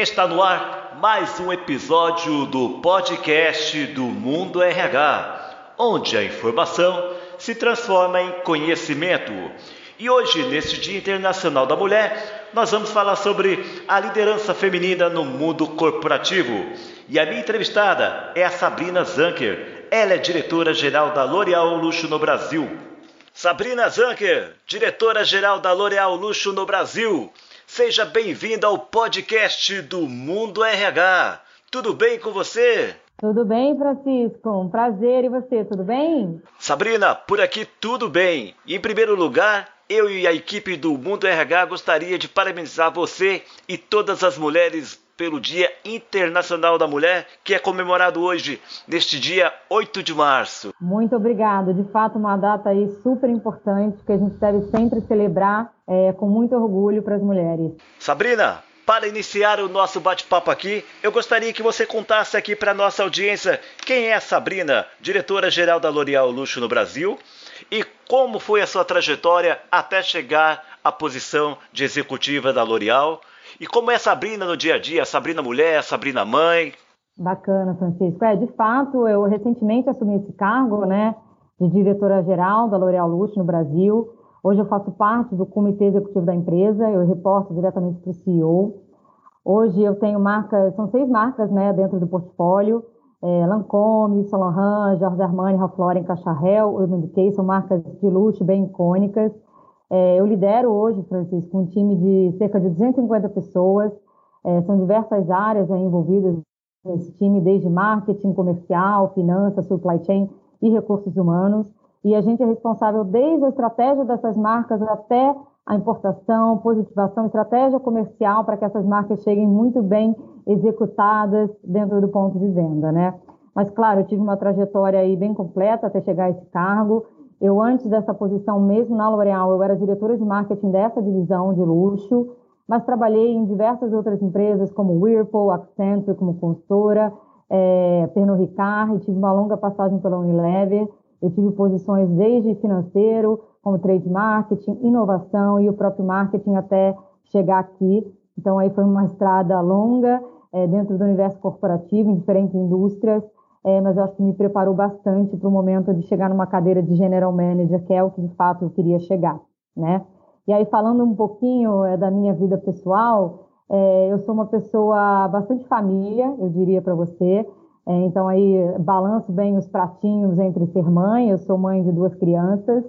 Está no ar mais um episódio do podcast do Mundo RH, onde a informação se transforma em conhecimento. E hoje, neste Dia Internacional da Mulher, nós vamos falar sobre a liderança feminina no mundo corporativo. E a minha entrevistada é a Sabrina Zanker. Ela é diretora-geral da L'Oréal Luxo no Brasil. Sabrina Zanker, diretora-geral da L'Oréal Luxo no Brasil. Seja bem-vinda ao podcast do Mundo RH. Tudo bem com você? Tudo bem, Francisco? Um prazer. E você, tudo bem? Sabrina, por aqui tudo bem. Em primeiro lugar, eu e a equipe do Mundo RH gostaria de parabenizar você e todas as mulheres pelo Dia Internacional da Mulher, que é comemorado hoje, neste dia 8 de março. Muito obrigado. De fato, uma data aí super importante que a gente deve sempre celebrar é, com muito orgulho para as mulheres. Sabrina, para iniciar o nosso bate-papo aqui, eu gostaria que você contasse aqui para nossa audiência quem é a Sabrina, diretora-geral da L'Oréal Luxo no Brasil, e como foi a sua trajetória até chegar à posição de executiva da L'Oréal e como é Sabrina no dia a dia, Sabrina mulher, Sabrina mãe. Bacana, Francisco. É, de fato, eu recentemente assumi esse cargo, né, de diretora-geral da L'Oréal Luxo no Brasil. Hoje eu faço parte do comitê executivo da empresa, eu reporto diretamente para o CEO. Hoje eu tenho marcas, são seis marcas, né, dentro do portfólio é, Lancôme, Saint Laurent, George Armani, Ralph Lauren, Cacharel, Urban Decay, são marcas de luxo bem icônicas. É, eu lidero hoje, Francisco, um time de cerca de 250 pessoas, é, são diversas áreas envolvidas nesse time, desde marketing, comercial, finanças, supply chain e recursos humanos. E a gente é responsável desde a estratégia dessas marcas até a importação, positivação, estratégia comercial para que essas marcas cheguem muito bem executadas dentro do ponto de venda, né? Mas, claro, eu tive uma trajetória aí bem completa até chegar a esse cargo. Eu, antes dessa posição, mesmo na L'Oréal, eu era diretora de marketing dessa divisão de luxo, mas trabalhei em diversas outras empresas, como Whirlpool, Accenture, como consultora, é, Pernod Ricard, e tive uma longa passagem pela Unilever. Eu tive posições desde financeiro, como trade marketing, inovação e o próprio marketing até chegar aqui. Então, aí foi uma estrada longa é, dentro do universo corporativo, em diferentes indústrias, é, mas eu acho que me preparou bastante para o momento de chegar numa cadeira de general manager, que é o que de fato eu queria chegar, né? E aí, falando um pouquinho é, da minha vida pessoal, é, eu sou uma pessoa bastante família, eu diria para você. É, então, aí, balanço bem os pratinhos entre ser mãe. Eu sou mãe de duas crianças.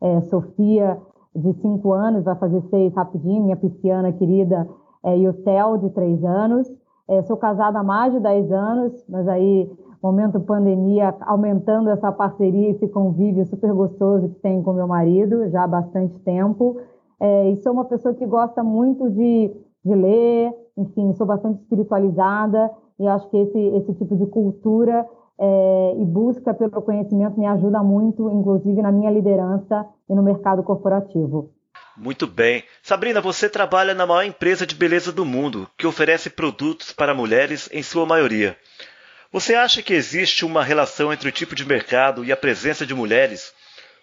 É, Sofia, de cinco anos, vai fazer seis rapidinho, minha pisciana querida, é, e o Theo, de três anos. É, sou casada há mais de 10 anos, mas aí, momento pandemia, aumentando essa parceria, esse convívio super gostoso que tenho com meu marido, já há bastante tempo. É, e sou uma pessoa que gosta muito de, de ler, enfim, sou bastante espiritualizada e acho que esse, esse tipo de cultura é, e busca pelo conhecimento me ajuda muito, inclusive na minha liderança e no mercado corporativo. Muito bem. Sabrina, você trabalha na maior empresa de beleza do mundo, que oferece produtos para mulheres em sua maioria. Você acha que existe uma relação entre o tipo de mercado e a presença de mulheres,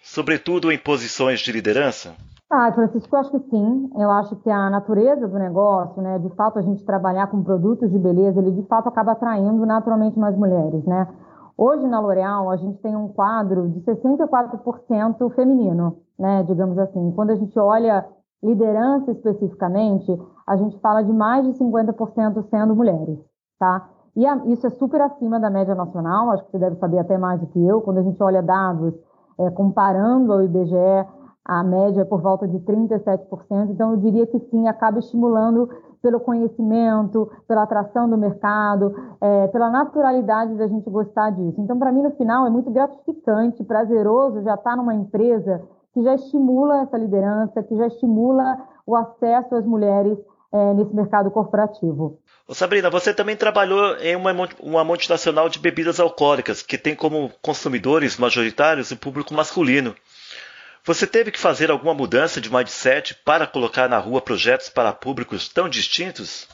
sobretudo em posições de liderança? Ah, Francisco, eu acho que sim. Eu acho que a natureza do negócio, né, de fato a gente trabalhar com produtos de beleza, ele de fato acaba atraindo naturalmente mais mulheres, né? Hoje na L'Oréal a gente tem um quadro de 64% feminino né, digamos assim. Quando a gente olha liderança especificamente, a gente fala de mais de 50% sendo mulheres, tá? E a, isso é super acima da média nacional, acho que você deve saber até mais do que eu. Quando a gente olha dados é, comparando ao IBGE, a média é por volta de 37%. Então, eu diria que sim, acaba estimulando pelo conhecimento, pela atração do mercado, é, pela naturalidade da gente gostar disso. Então, para mim, no final, é muito gratificante, prazeroso já estar tá numa empresa que já estimula essa liderança, que já estimula o acesso às mulheres é, nesse mercado corporativo. Ô Sabrina, você também trabalhou em uma, uma multinacional de bebidas alcoólicas, que tem como consumidores majoritários o público masculino. Você teve que fazer alguma mudança de mindset para colocar na rua projetos para públicos tão distintos?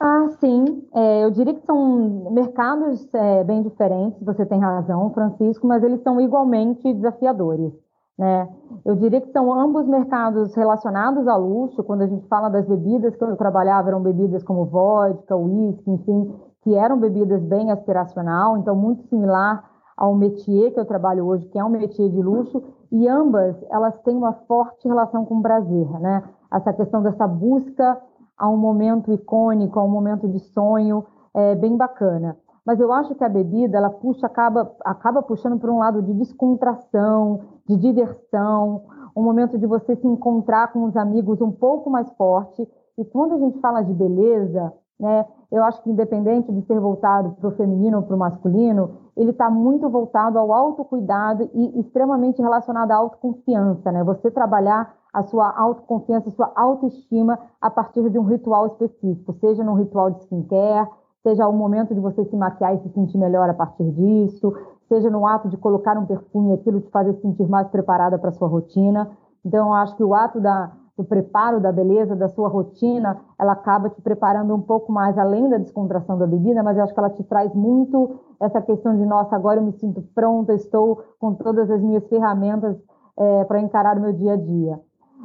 Ah, sim. É, eu diria que são mercados é, bem diferentes, você tem razão, Francisco, mas eles são igualmente desafiadores. Né? Eu diria que são ambos mercados relacionados a luxo. Quando a gente fala das bebidas que eu trabalhava, eram bebidas como vodka, whisky, enfim, que eram bebidas bem aspiracional, então muito similar ao métier que eu trabalho hoje, que é um métier de luxo, e ambas elas têm uma forte relação com o prazer, né? Essa questão dessa busca a um momento icônico, a um momento de sonho, é bem bacana mas eu acho que a bebida ela puxa, acaba, acaba puxando para um lado de descontração, de diversão, um momento de você se encontrar com os amigos um pouco mais forte. E quando a gente fala de beleza, né, eu acho que independente de ser voltado para o feminino ou para o masculino, ele está muito voltado ao autocuidado e extremamente relacionado à autoconfiança, né? Você trabalhar a sua autoconfiança, a sua autoestima a partir de um ritual específico, seja num ritual de skincare, seja o momento de você se maquiar e se sentir melhor a partir disso, seja no ato de colocar um perfume, aquilo te fazer se sentir mais preparada para sua rotina. Então, eu acho que o ato da, do preparo da beleza, da sua rotina, ela acaba te preparando um pouco mais além da descontração da bebida, mas eu acho que ela te traz muito essa questão de, nossa, agora eu me sinto pronta, estou com todas as minhas ferramentas é, para encarar o meu dia a dia.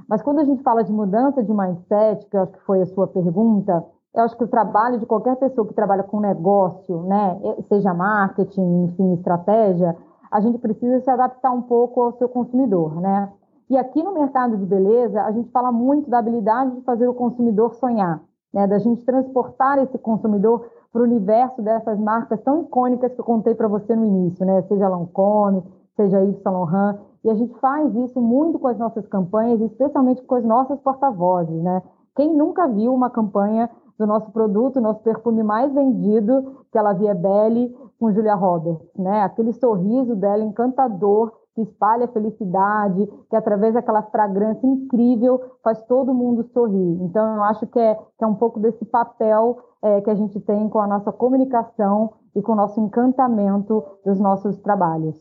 Mas quando a gente fala de mudança de mindset, que eu acho que foi a sua pergunta, eu acho que o trabalho de qualquer pessoa que trabalha com negócio, né, seja marketing, enfim, estratégia, a gente precisa se adaptar um pouco ao seu consumidor, né? E aqui no mercado de beleza, a gente fala muito da habilidade de fazer o consumidor sonhar, né? Da gente transportar esse consumidor para o universo dessas marcas tão icônicas que eu contei para você no início, né? Seja Lancôme, seja Yves Saint Laurent, e a gente faz isso muito com as nossas campanhas, especialmente com as nossas porta-vozes, né? Quem nunca viu uma campanha do nosso produto, nosso perfume mais vendido, que ela via Belle com Julia Roberts, né? Aquele sorriso dela encantador, que espalha felicidade, que através daquela fragrância incrível faz todo mundo sorrir. Então eu acho que é, que é um pouco desse papel é, que a gente tem com a nossa comunicação e com o nosso encantamento dos nossos trabalhos.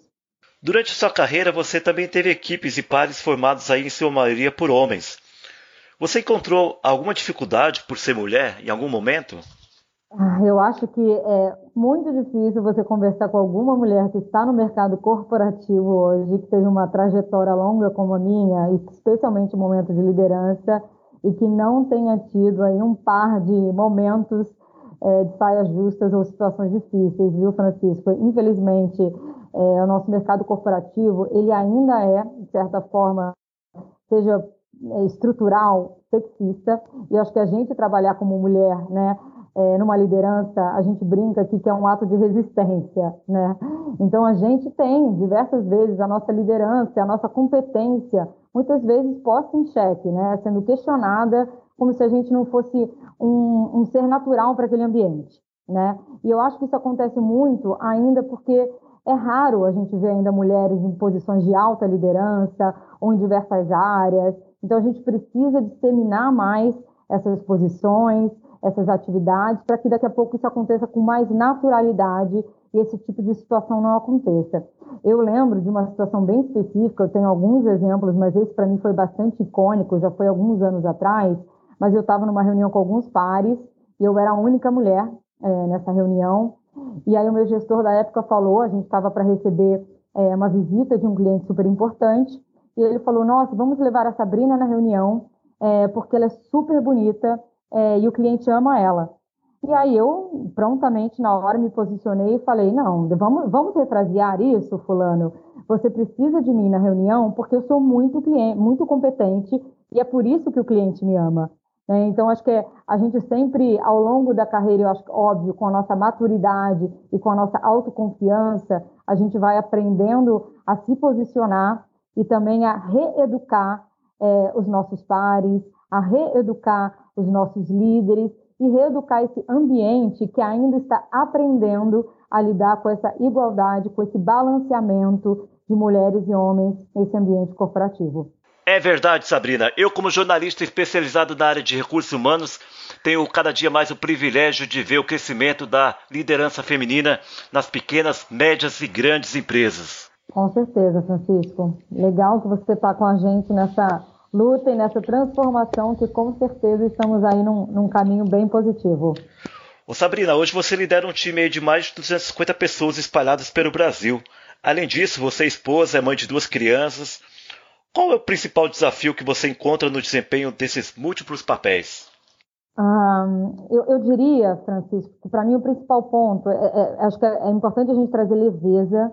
Durante sua carreira, você também teve equipes e pares formados aí em sua maioria por homens. Você encontrou alguma dificuldade por ser mulher em algum momento? Eu acho que é muito difícil você conversar com alguma mulher que está no mercado corporativo hoje, que teve uma trajetória longa como a minha, especialmente momento de liderança, e que não tenha tido aí um par de momentos é, de saias justas ou situações difíceis, viu, Francisco? Infelizmente, é, o nosso mercado corporativo, ele ainda é, de certa forma, seja estrutural sexista e acho que a gente trabalhar como mulher, né, é, numa liderança, a gente brinca aqui que é um ato de resistência, né? Então a gente tem diversas vezes a nossa liderança, a nossa competência, muitas vezes posta em xeque, né? Sendo questionada como se a gente não fosse um, um ser natural para aquele ambiente, né? E eu acho que isso acontece muito ainda porque é raro a gente ver ainda mulheres em posições de alta liderança ou em diversas áreas. Então, a gente precisa disseminar mais essas posições, essas atividades, para que daqui a pouco isso aconteça com mais naturalidade e esse tipo de situação não aconteça. Eu lembro de uma situação bem específica, eu tenho alguns exemplos, mas esse para mim foi bastante icônico, já foi alguns anos atrás, mas eu estava numa reunião com alguns pares e eu era a única mulher é, nessa reunião. E aí o meu gestor da época falou, a gente estava para receber é, uma visita de um cliente super importante, e ele falou: Nossa, vamos levar a Sabrina na reunião, é, porque ela é super bonita é, e o cliente ama ela. E aí eu prontamente na hora me posicionei e falei: Não, vamos, vamos refrasear isso, fulano. Você precisa de mim na reunião porque eu sou muito cliente, muito competente e é por isso que o cliente me ama. Né? Então acho que a gente sempre ao longo da carreira, eu acho óbvio, com a nossa maturidade e com a nossa autoconfiança, a gente vai aprendendo a se posicionar e também a reeducar é, os nossos pares, a reeducar os nossos líderes e reeducar esse ambiente que ainda está aprendendo a lidar com essa igualdade, com esse balanceamento de mulheres e homens nesse ambiente corporativo. É verdade, Sabrina. Eu, como jornalista especializado na área de recursos humanos, tenho cada dia mais o privilégio de ver o crescimento da liderança feminina nas pequenas, médias e grandes empresas. Com certeza, Francisco. Legal que você está com a gente nessa luta e nessa transformação que com certeza estamos aí num, num caminho bem positivo. Ô Sabrina, hoje você lidera um time de mais de 250 pessoas espalhadas pelo Brasil. Além disso, você é esposa, é mãe de duas crianças. Qual é o principal desafio que você encontra no desempenho desses múltiplos papéis? eu, eu, diria, Francisco, que para mim o principal ponto, é, é, acho que é, é, importante a gente trazer leveza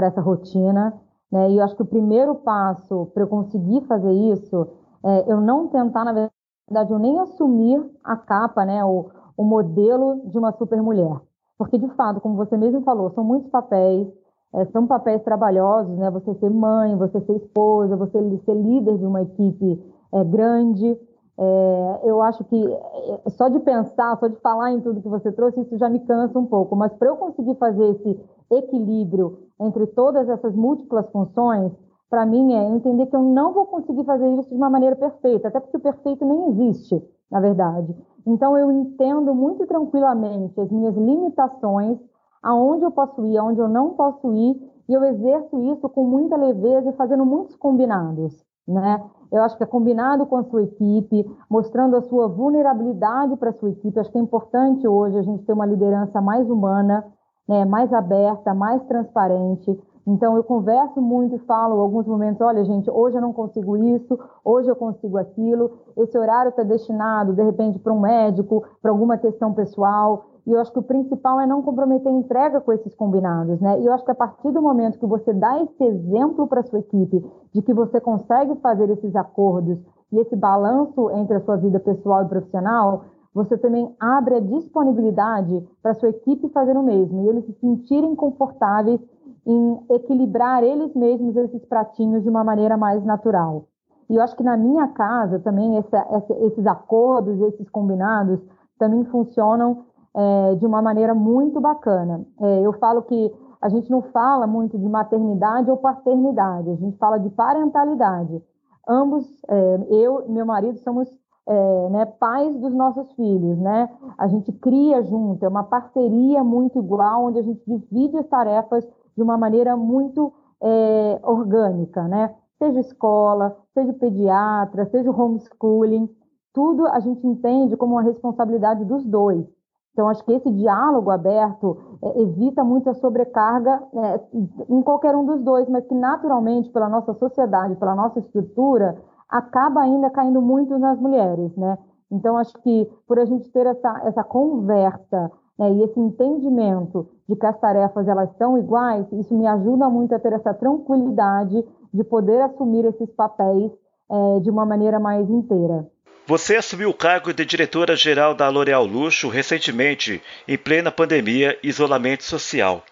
para essa rotina, né? E eu acho que o primeiro passo para eu conseguir fazer isso é eu não tentar, na verdade, eu nem assumir a capa, né? O, o modelo de uma super mulher. Porque, de fato, como você mesmo falou, são muitos papéis, é, são papéis trabalhosos, né? Você ser mãe, você ser esposa, você ser líder de uma equipe é, grande. É, eu acho que é, só de pensar, só de falar em tudo que você trouxe, isso já me cansa um pouco. Mas para eu conseguir fazer esse equilíbrio entre todas essas múltiplas funções, para mim é entender que eu não vou conseguir fazer isso de uma maneira perfeita, até porque o perfeito nem existe, na verdade. Então eu entendo muito tranquilamente as minhas limitações aonde eu posso ir, aonde eu não posso ir, e eu exerço isso com muita leveza e fazendo muitos combinados, né? Eu acho que é combinado com a sua equipe, mostrando a sua vulnerabilidade para a sua equipe. Acho que é importante hoje a gente ter uma liderança mais humana, né, mais aberta, mais transparente. Então, eu converso muito e falo em alguns momentos: olha, gente, hoje eu não consigo isso, hoje eu consigo aquilo. Esse horário está destinado, de repente, para um médico, para alguma questão pessoal. E eu acho que o principal é não comprometer a entrega com esses combinados, né? E eu acho que a partir do momento que você dá esse exemplo para sua equipe de que você consegue fazer esses acordos e esse balanço entre a sua vida pessoal e profissional, você também abre a disponibilidade para sua equipe fazer o mesmo e eles se sentirem confortáveis em equilibrar eles mesmos esses pratinhos de uma maneira mais natural. E eu acho que na minha casa também essa, essa, esses acordos, esses combinados também funcionam é, de uma maneira muito bacana. É, eu falo que a gente não fala muito de maternidade ou paternidade, a gente fala de parentalidade. Ambos, é, eu e meu marido, somos é, né, pais dos nossos filhos, né? A gente cria junto, é uma parceria muito igual, onde a gente divide as tarefas de uma maneira muito é, orgânica, né? Seja escola, seja pediatra, seja homeschooling, tudo a gente entende como uma responsabilidade dos dois. Então, acho que esse diálogo aberto é, evita muita sobrecarga é, em qualquer um dos dois, mas que naturalmente, pela nossa sociedade, pela nossa estrutura, acaba ainda caindo muito nas mulheres, né? Então, acho que por a gente ter essa, essa conversa né, e esse entendimento de que as tarefas elas são iguais, isso me ajuda muito a ter essa tranquilidade de poder assumir esses papéis é, de uma maneira mais inteira. Você assumiu o cargo de diretora-geral da L'Oréal Luxo recentemente, em plena pandemia e isolamento social.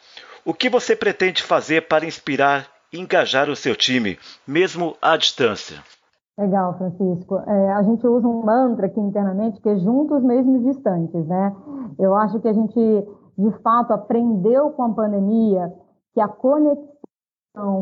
O que você pretende fazer para inspirar e engajar o seu time, mesmo à distância? Legal, Francisco. É, a gente usa um mantra aqui internamente que é juntos mesmo distantes, né? Eu acho que a gente, de fato, aprendeu com a pandemia que a conexão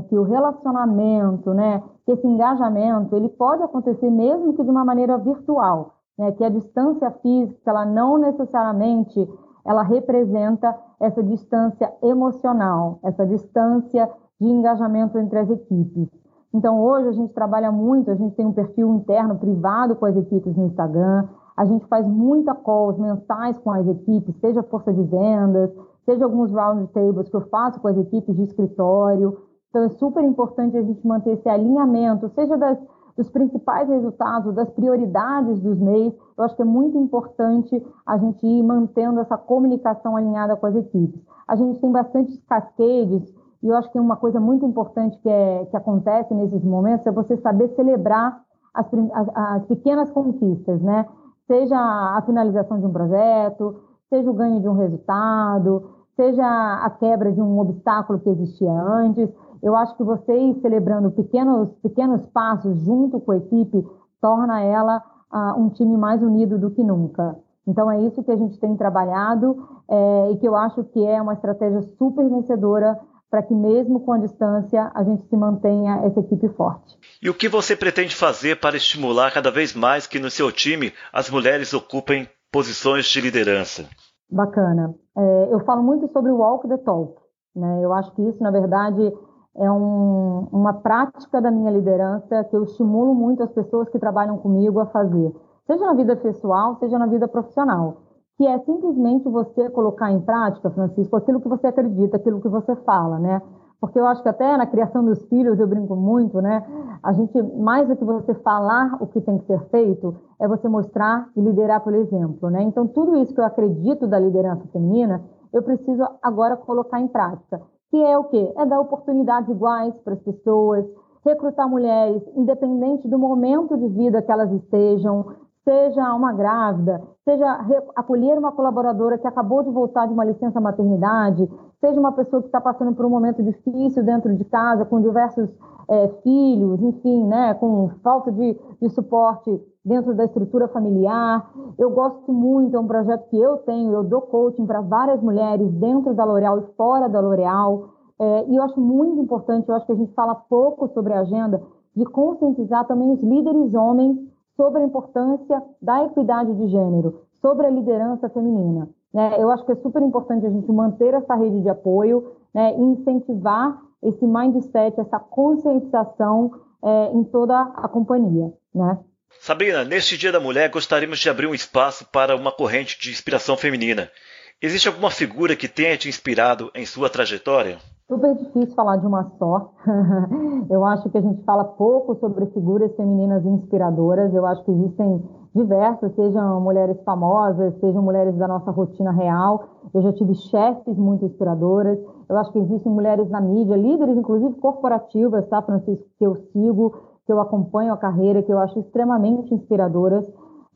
que o relacionamento, né, que esse engajamento, ele pode acontecer mesmo que de uma maneira virtual, né, que a distância física, ela não necessariamente ela representa essa distância emocional, essa distância de engajamento entre as equipes. Então, hoje a gente trabalha muito, a gente tem um perfil interno privado com as equipes no Instagram, a gente faz muita calls mensais com as equipes, seja força de vendas, seja alguns round tables que eu faço com as equipes de escritório, então, é super importante a gente manter esse alinhamento, seja das, dos principais resultados, das prioridades dos MEIs. Eu acho que é muito importante a gente ir mantendo essa comunicação alinhada com as equipes. A gente tem bastante cascades, e eu acho que uma coisa muito importante que, é, que acontece nesses momentos é você saber celebrar as, as, as pequenas conquistas, né? Seja a finalização de um projeto, seja o ganho de um resultado, seja a quebra de um obstáculo que existia antes. Eu acho que você ir celebrando pequenos, pequenos passos junto com a equipe torna ela uh, um time mais unido do que nunca. Então é isso que a gente tem trabalhado é, e que eu acho que é uma estratégia super vencedora para que mesmo com a distância a gente se mantenha essa equipe forte. E o que você pretende fazer para estimular cada vez mais que no seu time as mulheres ocupem posições de liderança? Bacana. É, eu falo muito sobre o walk the talk. Né? Eu acho que isso, na verdade, é um, uma prática da minha liderança que eu estimulo muito as pessoas que trabalham comigo a fazer, seja na vida pessoal, seja na vida profissional, que é simplesmente você colocar em prática, Francisco, aquilo que você acredita, aquilo que você fala, né? Porque eu acho que até na criação dos filhos eu brinco muito, né? a gente, mais do que você falar o que tem que ser feito, é você mostrar e liderar pelo exemplo, né? Então, tudo isso que eu acredito da liderança feminina, eu preciso agora colocar em prática. Que é o quê? É dar oportunidades iguais para as pessoas, recrutar mulheres, independente do momento de vida que elas estejam, seja uma grávida, seja acolher uma colaboradora que acabou de voltar de uma licença maternidade, seja uma pessoa que está passando por um momento difícil dentro de casa, com diversos é, filhos, enfim, né, com falta de, de suporte dentro da estrutura familiar. Eu gosto muito, é um projeto que eu tenho, eu dou coaching para várias mulheres dentro da L'Oréal e fora da L'Oréal. É, e eu acho muito importante, eu acho que a gente fala pouco sobre a agenda, de conscientizar também os líderes homens sobre a importância da equidade de gênero, sobre a liderança feminina. Né? Eu acho que é super importante a gente manter essa rede de apoio né, e incentivar esse mindset, essa conscientização é, em toda a companhia. Né? Sabrina, neste Dia da Mulher gostaríamos de abrir um espaço para uma corrente de inspiração feminina. Existe alguma figura que tenha te inspirado em sua trajetória? Super difícil falar de uma só. Eu acho que a gente fala pouco sobre figuras femininas inspiradoras. Eu acho que existem diversas, sejam mulheres famosas, sejam mulheres da nossa rotina real. Eu já tive chefes muito inspiradoras. Eu acho que existem mulheres na mídia, líderes, inclusive corporativas, tá, Francisco, que eu sigo, que eu acompanho a carreira, que eu acho extremamente inspiradoras.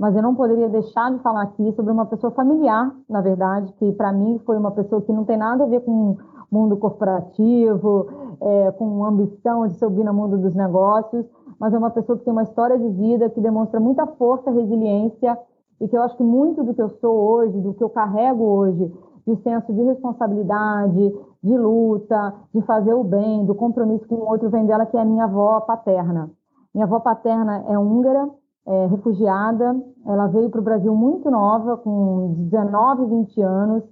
Mas eu não poderia deixar de falar aqui sobre uma pessoa familiar, na verdade, que para mim foi uma pessoa que não tem nada a ver com mundo corporativo, é, com ambição de subir no mundo dos negócios, mas é uma pessoa que tem uma história de vida que demonstra muita força, resiliência e que eu acho que muito do que eu sou hoje, do que eu carrego hoje, de senso de responsabilidade, de luta, de fazer o bem, do compromisso com o outro, vem dela, que é a minha avó paterna. Minha avó paterna é húngara, é refugiada, ela veio para o Brasil muito nova, com 19, 20 anos,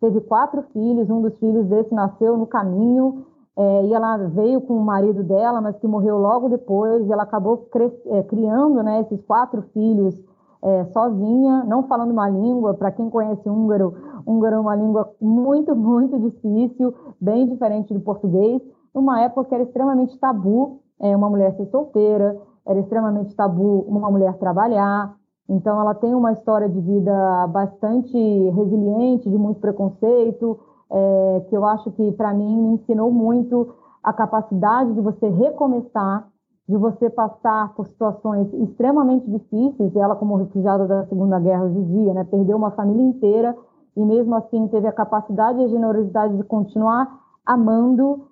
teve quatro filhos, um dos filhos desse nasceu no caminho, é, e ela veio com o marido dela, mas que morreu logo depois, ela acabou é, criando né, esses quatro filhos é, sozinha, não falando uma língua, para quem conhece húngaro, húngaro é uma língua muito, muito difícil, bem diferente do português, numa época que era extremamente tabu é, uma mulher ser solteira, era extremamente tabu uma mulher trabalhar, então, ela tem uma história de vida bastante resiliente, de muito preconceito, é, que eu acho que, para mim, me ensinou muito a capacidade de você recomeçar, de você passar por situações extremamente difíceis. Ela, como refugiada da Segunda Guerra Judia, né, perdeu uma família inteira e, mesmo assim, teve a capacidade e a generosidade de continuar amando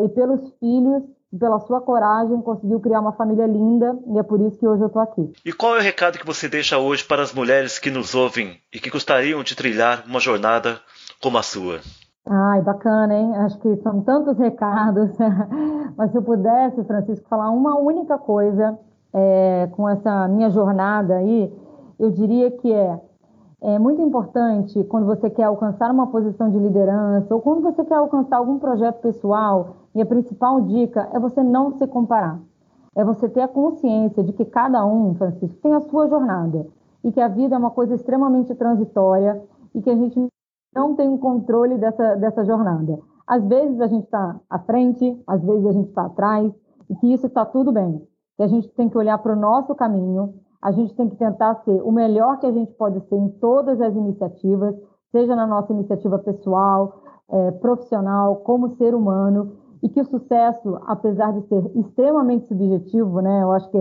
é, e pelos filhos pela sua coragem, conseguiu criar uma família linda e é por isso que hoje eu estou aqui. E qual é o recado que você deixa hoje para as mulheres que nos ouvem e que gostariam de trilhar uma jornada como a sua? Ai, bacana, hein? Acho que são tantos recados. Mas se eu pudesse, Francisco, falar uma única coisa é, com essa minha jornada aí, eu diria que é é muito importante quando você quer alcançar uma posição de liderança ou quando você quer alcançar algum projeto pessoal, e a principal dica é você não se comparar. É você ter a consciência de que cada um, Francisco, tem a sua jornada e que a vida é uma coisa extremamente transitória e que a gente não tem o controle dessa, dessa jornada. Às vezes a gente está à frente, às vezes a gente está atrás e que isso está tudo bem. Que a gente tem que olhar para o nosso caminho, a gente tem que tentar ser o melhor que a gente pode ser em todas as iniciativas, seja na nossa iniciativa pessoal, é, profissional, como ser humano, e que o sucesso, apesar de ser extremamente subjetivo, né, eu acho que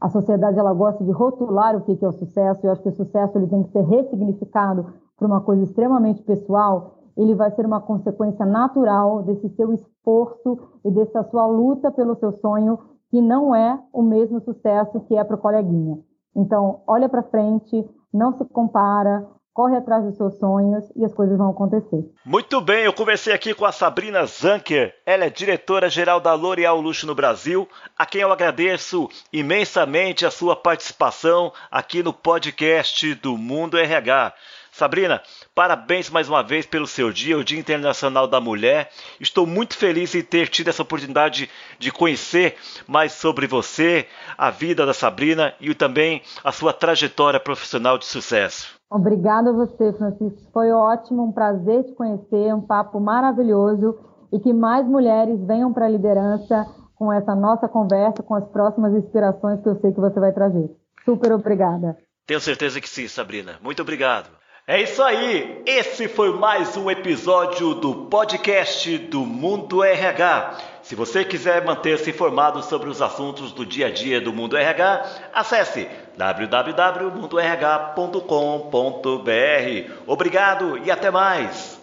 a sociedade ela gosta de rotular o que é o sucesso, eu acho que o sucesso ele tem que ser ressignificado para uma coisa extremamente pessoal, ele vai ser uma consequência natural desse seu esforço e dessa sua luta pelo seu sonho, que não é o mesmo sucesso que é para o coleguinha. Então, olha para frente, não se compara, corre atrás dos seus sonhos e as coisas vão acontecer. Muito bem, eu conversei aqui com a Sabrina Zanker. Ela é diretora-geral da L'Oréal Luxo no Brasil, a quem eu agradeço imensamente a sua participação aqui no podcast do Mundo RH. Sabrina, parabéns mais uma vez pelo seu dia, o Dia Internacional da Mulher. Estou muito feliz em ter tido essa oportunidade de conhecer mais sobre você, a vida da Sabrina e também a sua trajetória profissional de sucesso. Obrigada a você, Francisco. Foi ótimo, um prazer te conhecer, um papo maravilhoso e que mais mulheres venham para a liderança, com essa nossa conversa, com as próximas inspirações que eu sei que você vai trazer. Super obrigada. Tenho certeza que sim, Sabrina. Muito obrigado. É isso aí. Esse foi mais um episódio do podcast do Mundo RH. Se você quiser manter-se informado sobre os assuntos do dia a dia do Mundo RH, acesse www.mundorh.com.br. Obrigado e até mais.